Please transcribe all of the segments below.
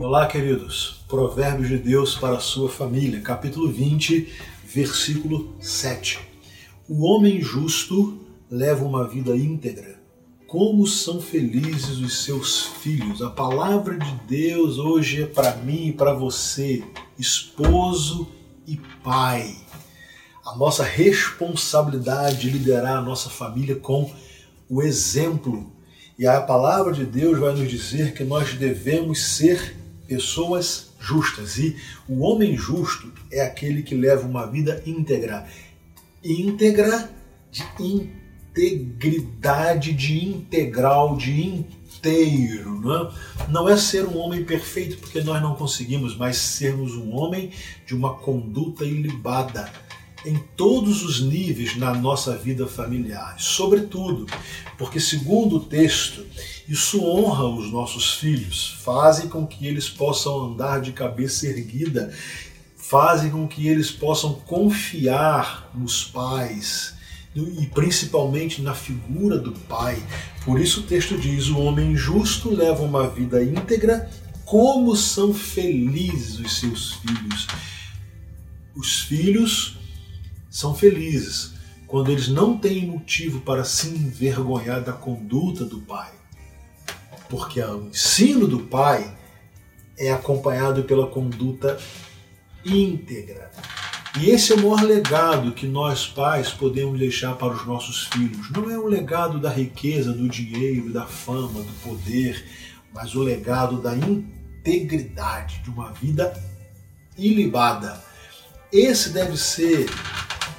Olá, queridos. Provérbios de Deus para a sua família, capítulo 20, versículo 7. O homem justo leva uma vida íntegra. Como são felizes os seus filhos. A palavra de Deus hoje é para mim e para você, esposo e pai. A nossa responsabilidade de liderar a nossa família com o exemplo. E a palavra de Deus vai nos dizer que nós devemos ser pessoas justas. E o homem justo é aquele que leva uma vida íntegra. Íntegra de integridade, de integral, de inteiro. Não é? não é ser um homem perfeito porque nós não conseguimos, mas sermos um homem de uma conduta ilibada em todos os níveis na nossa vida familiar, sobretudo porque, segundo o texto, isso honra os nossos filhos, fazem com que eles possam andar de cabeça erguida, fazem com que eles possam confiar nos pais e principalmente na figura do pai. Por isso o texto diz: o homem justo leva uma vida íntegra, como são felizes os seus filhos. Os filhos são felizes quando eles não têm motivo para se envergonhar da conduta do pai. Porque o ensino do pai é acompanhado pela conduta íntegra. E esse é o maior legado que nós pais podemos deixar para os nossos filhos. Não é o legado da riqueza, do dinheiro, da fama, do poder, mas o legado da integridade, de uma vida ilibada. Esse deve ser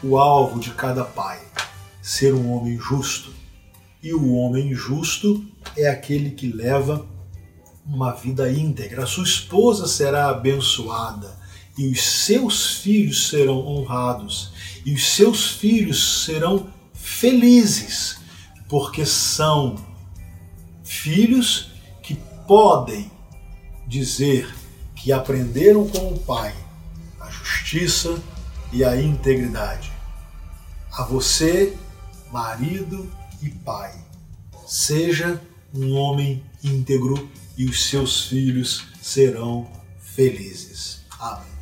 o alvo de cada pai, ser um homem justo. E o homem justo é aquele que leva uma vida íntegra. A sua esposa será abençoada e os seus filhos serão honrados e os seus filhos serão felizes, porque são filhos que podem dizer que aprenderam com o pai a justiça, e a integridade. A você, marido e pai, seja um homem íntegro e os seus filhos serão felizes. Amém.